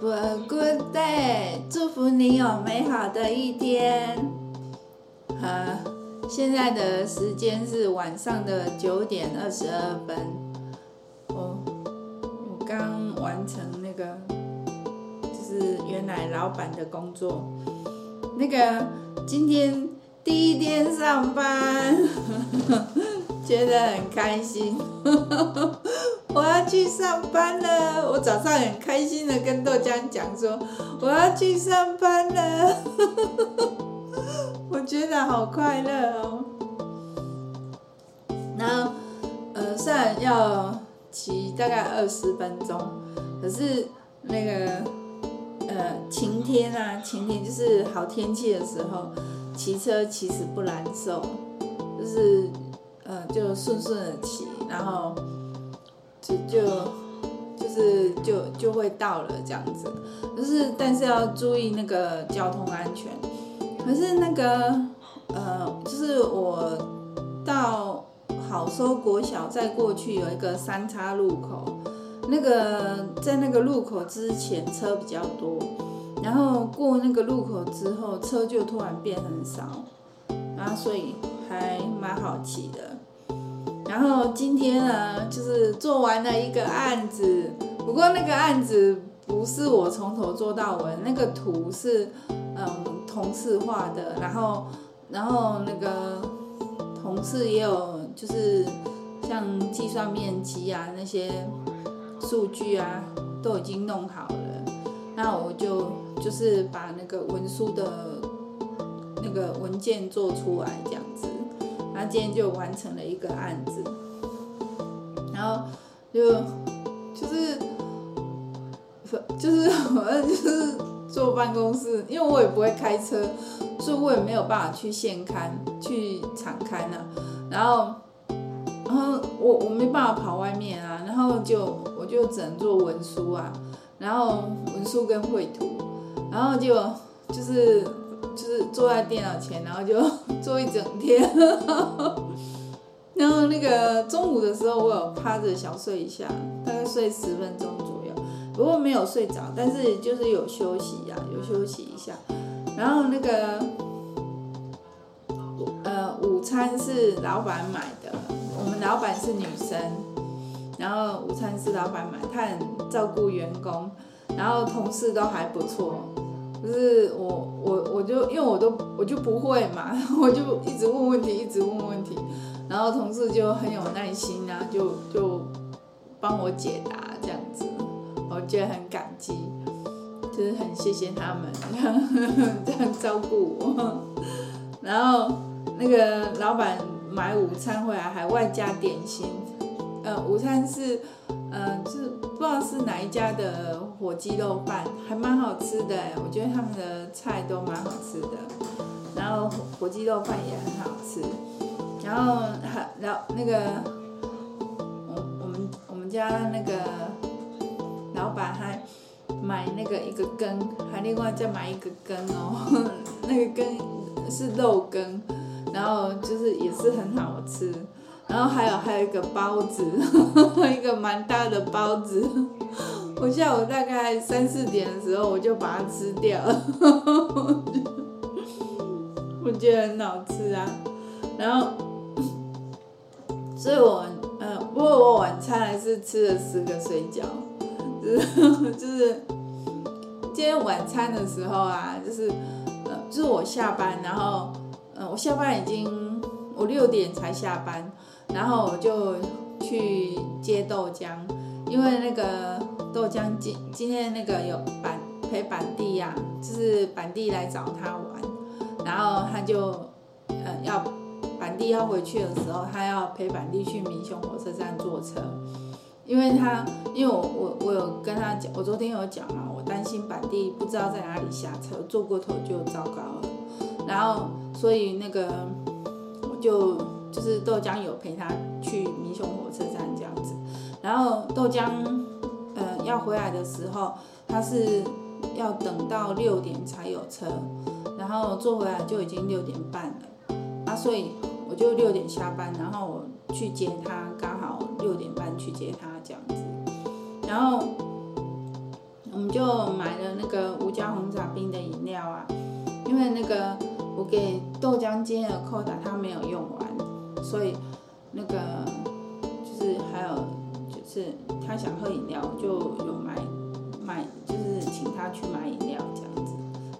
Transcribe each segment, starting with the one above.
Good day，祝福你有美好的一天。呃，现在的时间是晚上的九点二十二分。我我刚完成那个，就是原来老板的工作。那个今天第一天上班，觉得很开心。我要去上班了，我早上很开心的跟豆浆讲说我要去上班了，我觉得好快乐哦。然后，呃，虽然要骑大概二十分钟，可是那个呃晴天啊，晴天就是好天气的时候，骑车其实不难受，就是呃就顺顺的骑，然后。就就是就就会到了这样子，就是但是要注意那个交通安全。可是那个呃，就是我到好收国小再过去有一个三叉路口，那个在那个路口之前车比较多，然后过那个路口之后车就突然变很少，然后所以还蛮好骑的。然后今天呢，就是做完了一个案子，不过那个案子不是我从头做到尾，那个图是嗯同事画的，然后然后那个同事也有就是像计算面积啊那些数据啊都已经弄好了，那我就就是把那个文书的那个文件做出来这样子。他今天就完成了一个案子，然后就就是就是我就是坐办公室，因为我也不会开车，所以我也没有办法去现勘、去场勘啊。然后，然后我我没办法跑外面啊，然后就我就只能做文书啊，然后文书跟绘图，然后就就是。就是坐在电脑前，然后就 坐一整天，然后那个中午的时候，我有趴着小睡一下，大概睡十分钟左右，不过没有睡着，但是就是有休息呀、有休息一下。然后那个呃午餐是老板买的，我们老板是女生，然后午餐是老板买，她很照顾员工，然后同事都还不错。就是我我我就因为我都我就不会嘛，我就一直问问题，一直问问题，然后同事就很有耐心啊，就就帮我解答这样子，我觉得很感激，就是很谢谢他们 这样照顾我。然后那个老板买午餐回来还外加点心，呃，午餐是。嗯，是不知道是哪一家的火鸡肉饭，还蛮好吃的，我觉得他们的菜都蛮好吃的，然后火鸡肉饭也很好吃，然后还然后那个我我们我们家那个老板还买那个一个羹，还另外再买一个羹哦，那个羹是肉羹，然后就是也是很好吃。然后还有还有一个包子，一个蛮大的包子。我下午大概三四点的时候，我就把它吃掉了。我觉得很好吃啊。然后，所以我呃，不过我晚餐还是吃了十个水饺，就是就是今天晚餐的时候啊，就是呃，就是我下班，然后呃，我下班已经我六点才下班。然后我就去接豆浆，因为那个豆浆今今天那个有板陪板弟呀、啊，就是板弟来找他玩，然后他就呃要板弟要回去的时候，他要陪板弟去民雄火车站坐车，因为他因为我我我有跟他讲，我昨天有讲嘛，我担心板弟不知道在哪里下车，坐过头就糟糕了，然后所以那个我就。就是豆浆有陪他去民雄火车站这样子，然后豆浆，呃，要回来的时候，他是要等到六点才有车，然后坐回来就已经六点半了，啊，所以我就六点下班，然后我去接他，刚好六点半去接他这样子，然后我们就买了那个乌加红茶冰的饮料啊，因为那个我给豆浆机的扣打他没有用完，所以那个就是还有就是他想喝饮料，就有买买就是请他去买饮料这样子。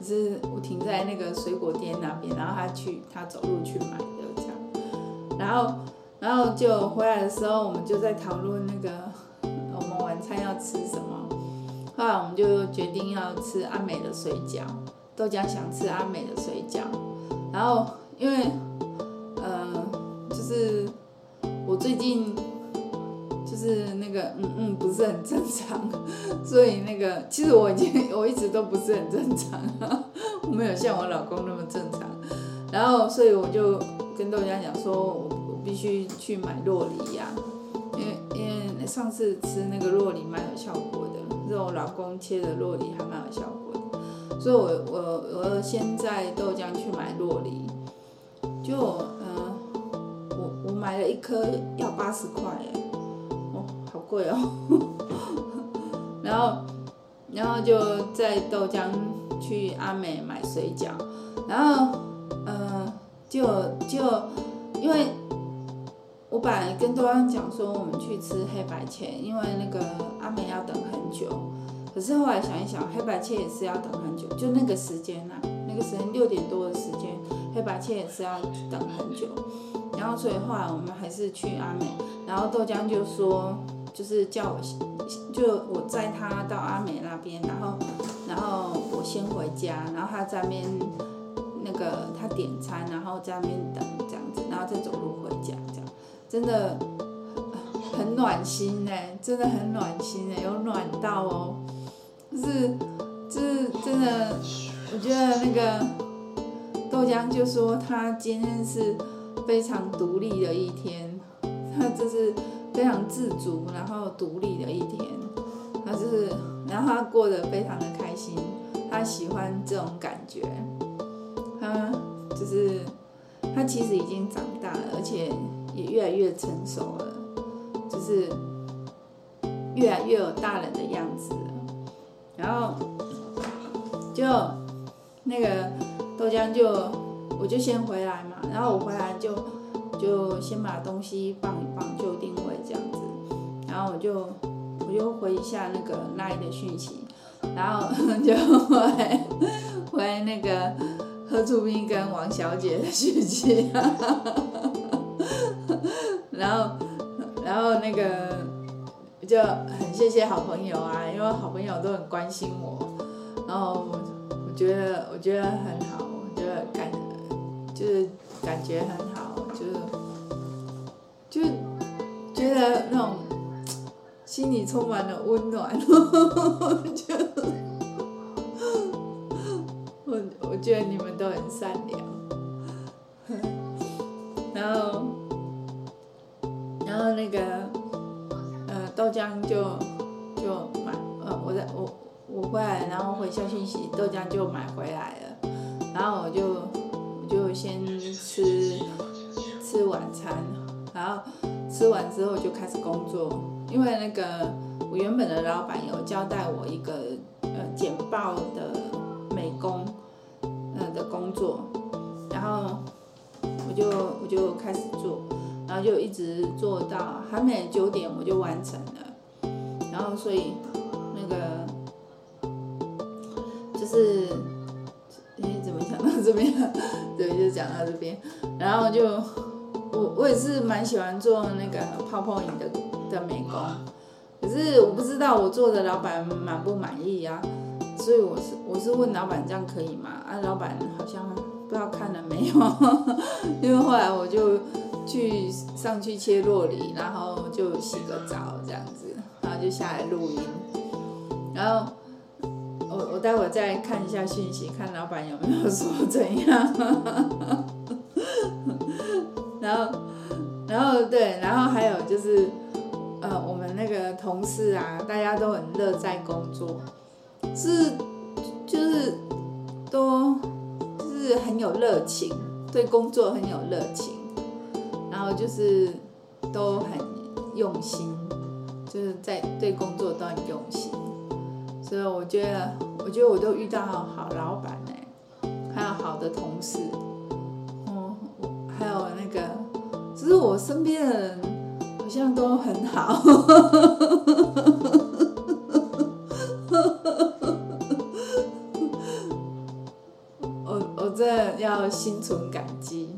可是我停在那个水果店那边，然后他去他走路去买的这样，然后然后就回来的时候，我们就在讨论那个 我们晚餐要吃什么。后来我们就决定要吃阿美的水饺，豆浆想吃阿美的水饺，然后因为，是我最近就是那个嗯嗯不是很正常，所以那个其实我已经我一直都不是很正常，我没有像我老公那么正常，然后所以我就跟豆浆讲说，我我必须去买洛梨呀，因为因为上次吃那个洛梨蛮有效果的。是我老公切的洛梨还蛮有效果的，所以我我我先在豆浆去买洛梨，就、买了一颗要八十块哎，哦，好贵哦，然后然后就在豆浆去阿美买水饺，然后、呃，就就因为。我本来跟豆浆讲说，我们去吃黑白切，因为那个阿美要等很久。可是后来想一想，黑白切也是要等很久，就那个时间呐、啊，那个时间六点多的时间，黑白切也是要等很久。然后所以后来我们还是去阿美，然后豆浆就说，就是叫我，就我载他到阿美那边，然后然后我先回家，然后他在那边那个他点餐，然后在那边等这样子，然后再走路回家这样。真的很暖心呢，真的很暖心呢，有暖到哦。就是，就是真的，我觉得那个豆浆就说他今天是非常独立的一天，他就是非常自主，然后独立的一天。他就是，然后他过得非常的开心，他喜欢这种感觉。他就是，他其实已经长大了，而且。也越来越成熟了，就是越来越有大人的样子。然后就那个豆浆就我就先回来嘛，然后我回来就就先把东西放一放，就定位这样子。然后我就我就回一下那个奈的讯息，然后 就回回那个何处斌跟王小姐的讯息。然后，然后那个就很谢谢好朋友啊，因为好朋友都很关心我，然后我觉得我觉得很好，就是感觉很好，就是就觉得那种心里充满了温暖，就 我我觉得你们都很善良，然后。然后那个，呃，豆浆就就买，呃，我在我我回来，然后回消息息，豆浆就买回来了。然后我就先吃吃晚餐，然后吃完之后就开始工作，因为那个我原本的老板有交代我一个呃简报的美工呃的工作，然后我就我就开始做。然后就一直做到还没九点，我就完成了。然后所以那个就是，这边？对，就讲到这边。然后就我我也是蛮喜欢做那个泡泡影的的美工，可是我不知道我做的老板满不满意啊。所以我是我是问老板这样可以吗？啊，老板好像不知道看了没有，因为后来我就。去上去切洛梨，然后就洗个澡这样子，然后就下来录音。然后待会再看一下讯息，看老板有没有说怎样。然后然后对，然后还有就是呃，我们那个同事啊，大家都很乐在工作，是就是都就是很有热情，对工作很有热情。然后就是都很用心，就是在对工作都很用心，所以我觉得，我觉得我都遇到好老板呢，还有好的同事，嗯，还有那个，就是我身边的人好像都很好。我我真的要心存感激，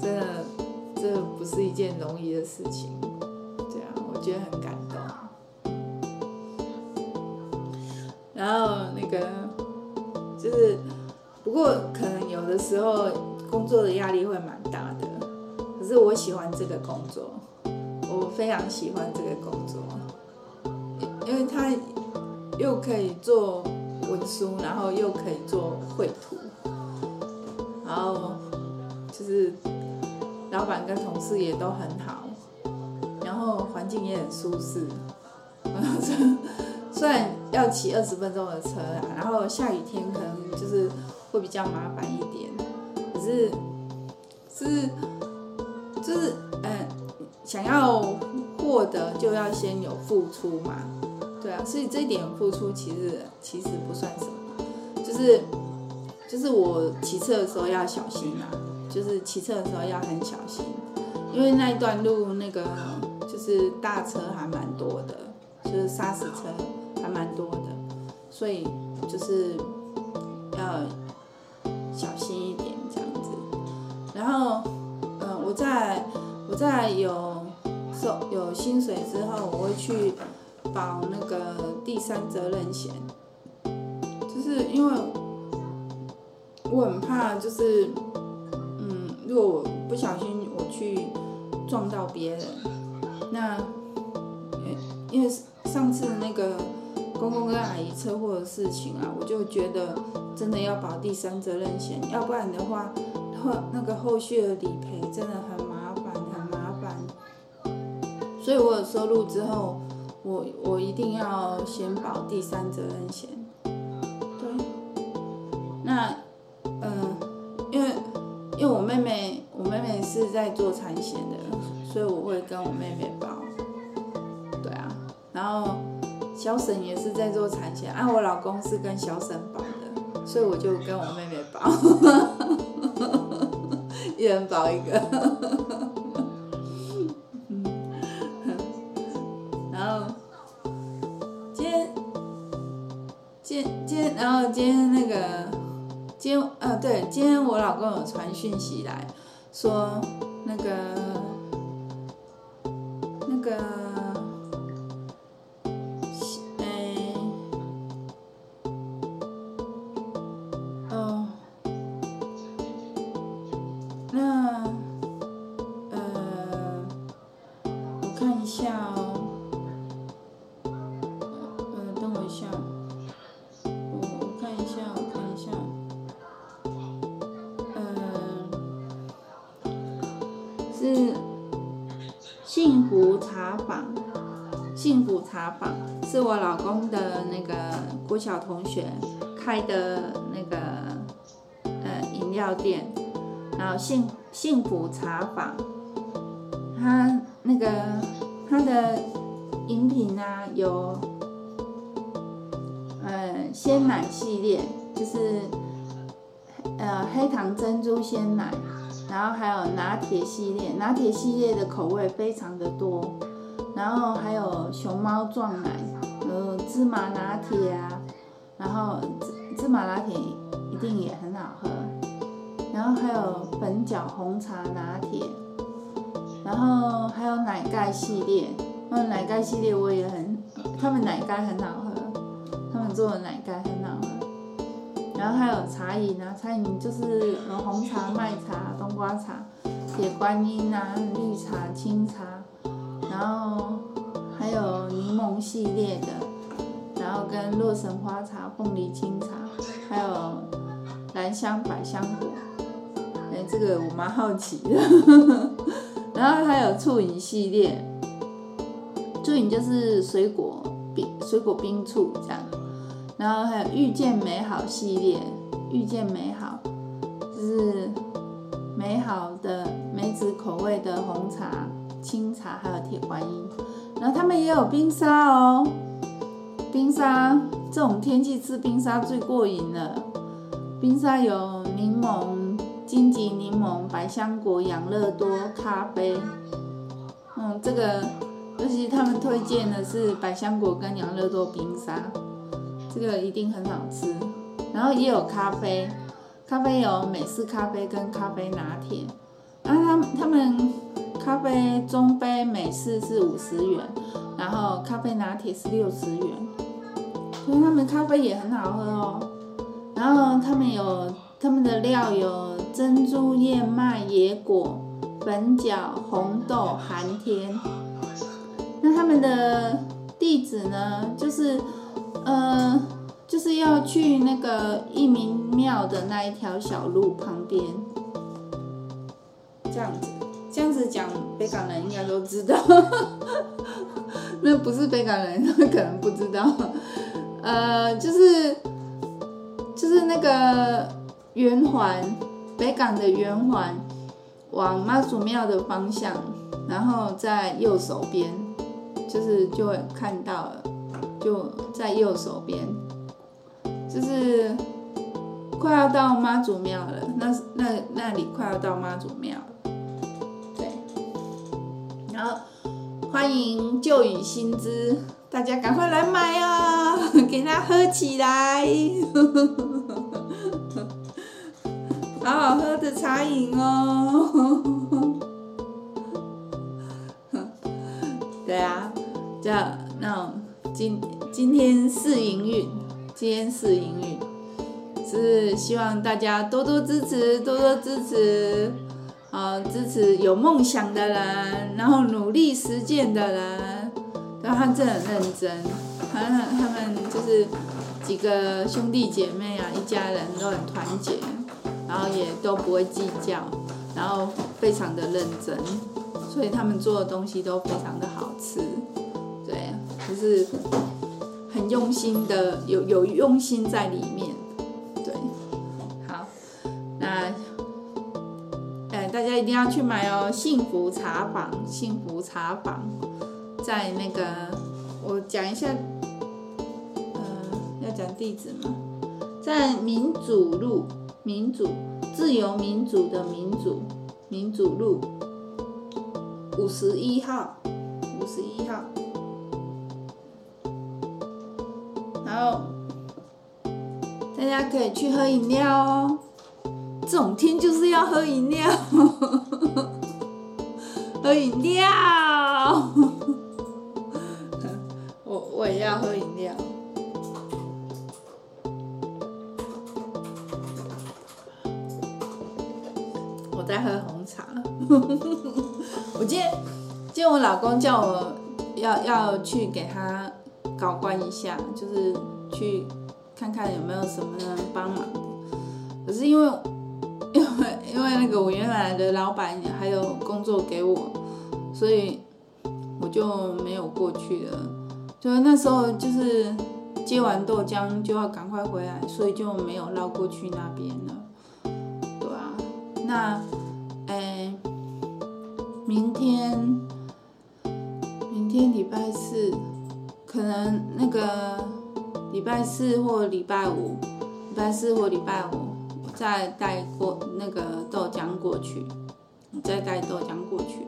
真的，这不是一件容易的事情。喜欢这个工作，因为它又可以做文书，然后又可以做绘图，然后就是老板跟同事也都很好，然后环境也很舒适，虽然要骑二十分钟的车，然后下雨天可能就是会比较麻烦一点，可是是就是嗯，想要获得就要先有付出嘛，对啊，所以这一点付出其实其实不算什么，就是就是我骑车的时候要小心啊，就是骑车的时候要很小心，因为那一段路那个就是大车还蛮多的，就是砂石车。还蛮多的，所以就是要小心一点这样子。然后，嗯，我在我在有有薪水之后，我会去保那个第三责任险，就是因为我很怕，就是嗯，如果我不小心我去撞到别人，那因为上次那个。公公跟阿姨车祸的事情啊，我就觉得真的要保第三责任险，要不然的话，后那个后续的理赔真的很，所以我有收入之后，我我一定要先保第三责任险。对，那嗯，因为因为我妹妹，我妹妹是在做产险的，所以我会跟我妹妹保。对啊，然后。小沈也是在做产险，啊，我老公是跟小沈保的，所以我就跟我妹妹保，一人保一个。有传讯息来，说那个那个，哎哦，那呃，我看一下。茶坊，幸福茶坊是我老公的那个郭晓同学开的那个呃饮料店，然后幸幸福茶坊，他那个他的饮品啊有呃鲜奶系列，就是呃黑糖珍珠鲜奶。然后还有拿铁系列，拿铁系列的口味非常的多，然后还有熊猫撞奶，呃芝麻拿铁啊，然后芝麻拿铁一定也很好喝，然后还有粉角红茶拿铁，然后还有奶盖系列，那奶盖系列我也很，他们奶盖很好喝，他们做的奶盖很好喝。然后还有茶饮啊，茶饮就是红茶、麦茶、冬瓜茶、铁观音啊、绿茶、清茶，然后还有柠檬系列的，然后跟洛神花茶、凤梨清茶，还有兰香百香果。哎，这个我蛮好奇的。然后还有醋饮系列，醋饮就是水果冰、水果冰醋这样。然后还有遇见美好系列，遇见美好就是美好的梅子口味的红茶、清茶，还有铁观音。然后他们也有冰沙哦，冰沙这种天气吃冰沙最过瘾了。冰沙有柠檬、金桔柠檬、百香果、养乐多、咖啡。嗯，这个尤其他们推荐的是百香果跟养乐多冰沙，这个一定很好吃。然后也有咖啡，咖啡有美式咖啡跟咖啡拿铁。啊，他们他们咖啡中杯美式是五十元，然后咖啡拿铁是六十元。所以他们咖啡也很好喝哦。然后他们有他们的料有珍珠燕麦野果粉饺红豆寒天。那他们的地址呢，就是呃。就是要去那个一民庙的那一条小路旁边，这样子，这样子讲，北港人应该都知道。那不是北港人，他可能不知道。呃，就是就是那个圆环，北港的圆环，往妈祖庙的方向，然后在右手边，就是就会看到了，就在右手边。就是快要到妈祖庙了，那那那里快要到妈祖庙，好欢迎旧雨新知，大家赶快来买哦，给它喝起来，好好喝的茶饮哦。对啊，这样那今今天试营运。今天试营运，是希望大家多多支持，多多支持，啊，支持有梦想的人，然后努力实践的人，然后他真的很认真，他他们就是几个兄弟姐妹啊，一家人都很团结，然后也都不会计较，然后非常的认真，所以他们做的东西都非常的好吃，对，就是。很用心的，有有用心在里面，一定要去买哦，幸福茶坊，幸福茶坊，在那个，我讲一下，呃，要讲地址吗？在民主路，民主，自由民主的民主，民主路，五十一号，五十一号。然后大家可以去喝饮料哦，这种天就是要喝饮料，喝饮料，我我也要喝饮料，我在喝红茶，我今天今天我老公叫我要要去给他。搞关一下，就是去看看有没有什么人帮忙。可是，因为因为那个我原来的老板还有工作给我，所以我就没有过去了。就那时候就是接完豆浆就要赶快回来，所以就没有绕过去那边了。对啊，那哎，明天明天礼拜四。可能那个礼拜四或礼拜五，礼拜四或礼拜五，再带过那个豆浆过去，我再带豆浆过去。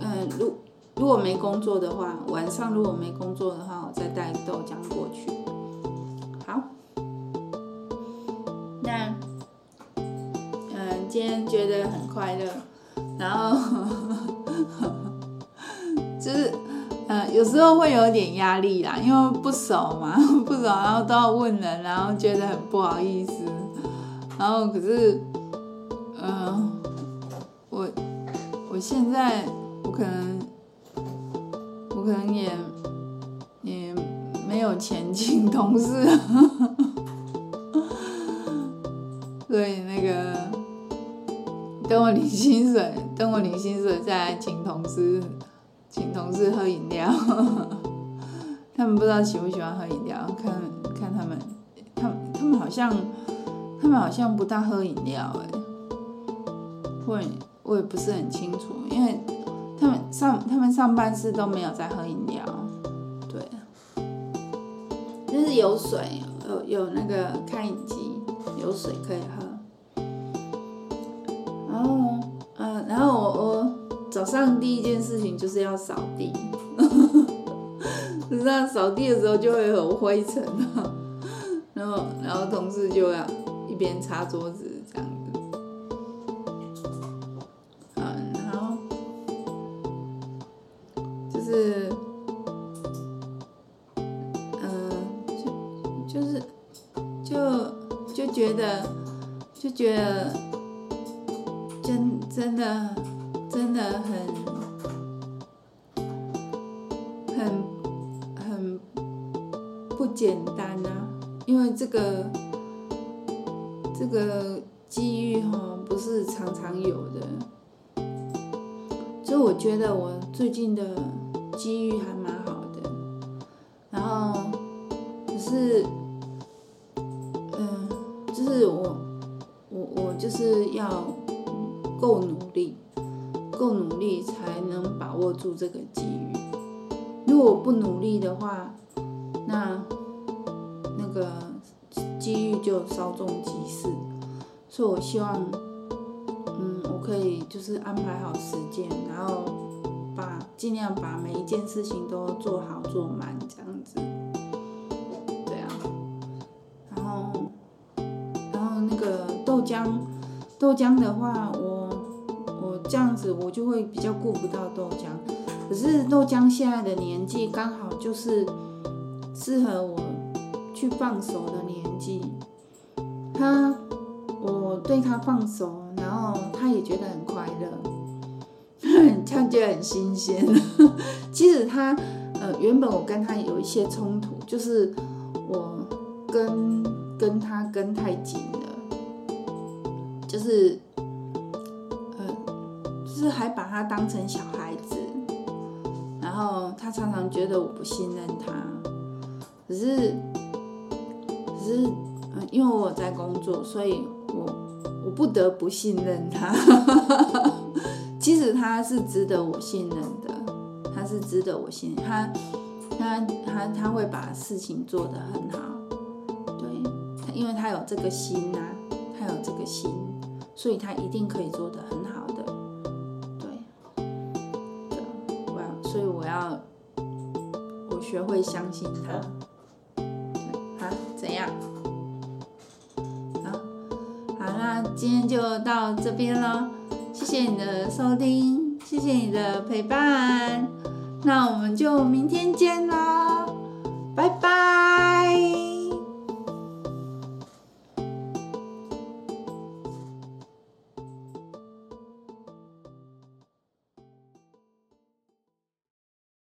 嗯，如如果没工作的话，晚上如果没工作的话，我再带豆浆过去。好，那嗯，今天觉得很快乐，然后 就是。嗯，有时候会有点压力啦，因为不熟嘛，不熟，然后都要问人，然后觉得很不好意思，然后可是，嗯，我我现在我可能我可能也也没有钱请同事，所以那个等我领薪水，等我领薪水再来请同事。请同事喝饮料，他们不知道喜不喜欢喝饮料，看看他们，他们他们好像，他们好像不大喝饮料哎，我也我也不是很清楚，因为他们上他们上班时都没有在喝饮料，对，就是有水，有有那个开饮机，有水可以喝。然后，嗯，然后我我早上第一件事情就是要扫地，实际上扫地的时候就会有灰尘，啊然后同事就要一边擦桌子这样子，是我，我我就是要够努力，够努力才能把握住这个机遇。如果不努力的话，那那个机遇就稍纵即逝。所以我希望，嗯，我可以就是安排好时间，然后把尽量把每一件事情都做好做满这样子。浆豆浆的话，我我这样子我就会比较顾不到豆浆。可是豆浆现在的年纪刚好就是适合我去放手的年纪。他，我对他放手，然后他也觉得很快乐，他觉得很新鲜。其实他呃原本我跟他有一些冲突，就是我跟跟他跟太紧了。就是，呃，就是还把他当成小孩子，然后他常常觉得我不信任他，可是，只是，嗯，因为我在工作，所以我我不得不信任他。其实他是值得我信任的，他是值得我信他，他他他会把事情做得很好，对，因为他有这个心呐、啊，他有这个心。所以他一定可以做得很好的，对，对，我要，所以我要，我学会相信他，好，怎样？好，好，那今天就到这边了，谢谢你的收听，谢谢你的陪伴，那我们就明天见喽，拜拜。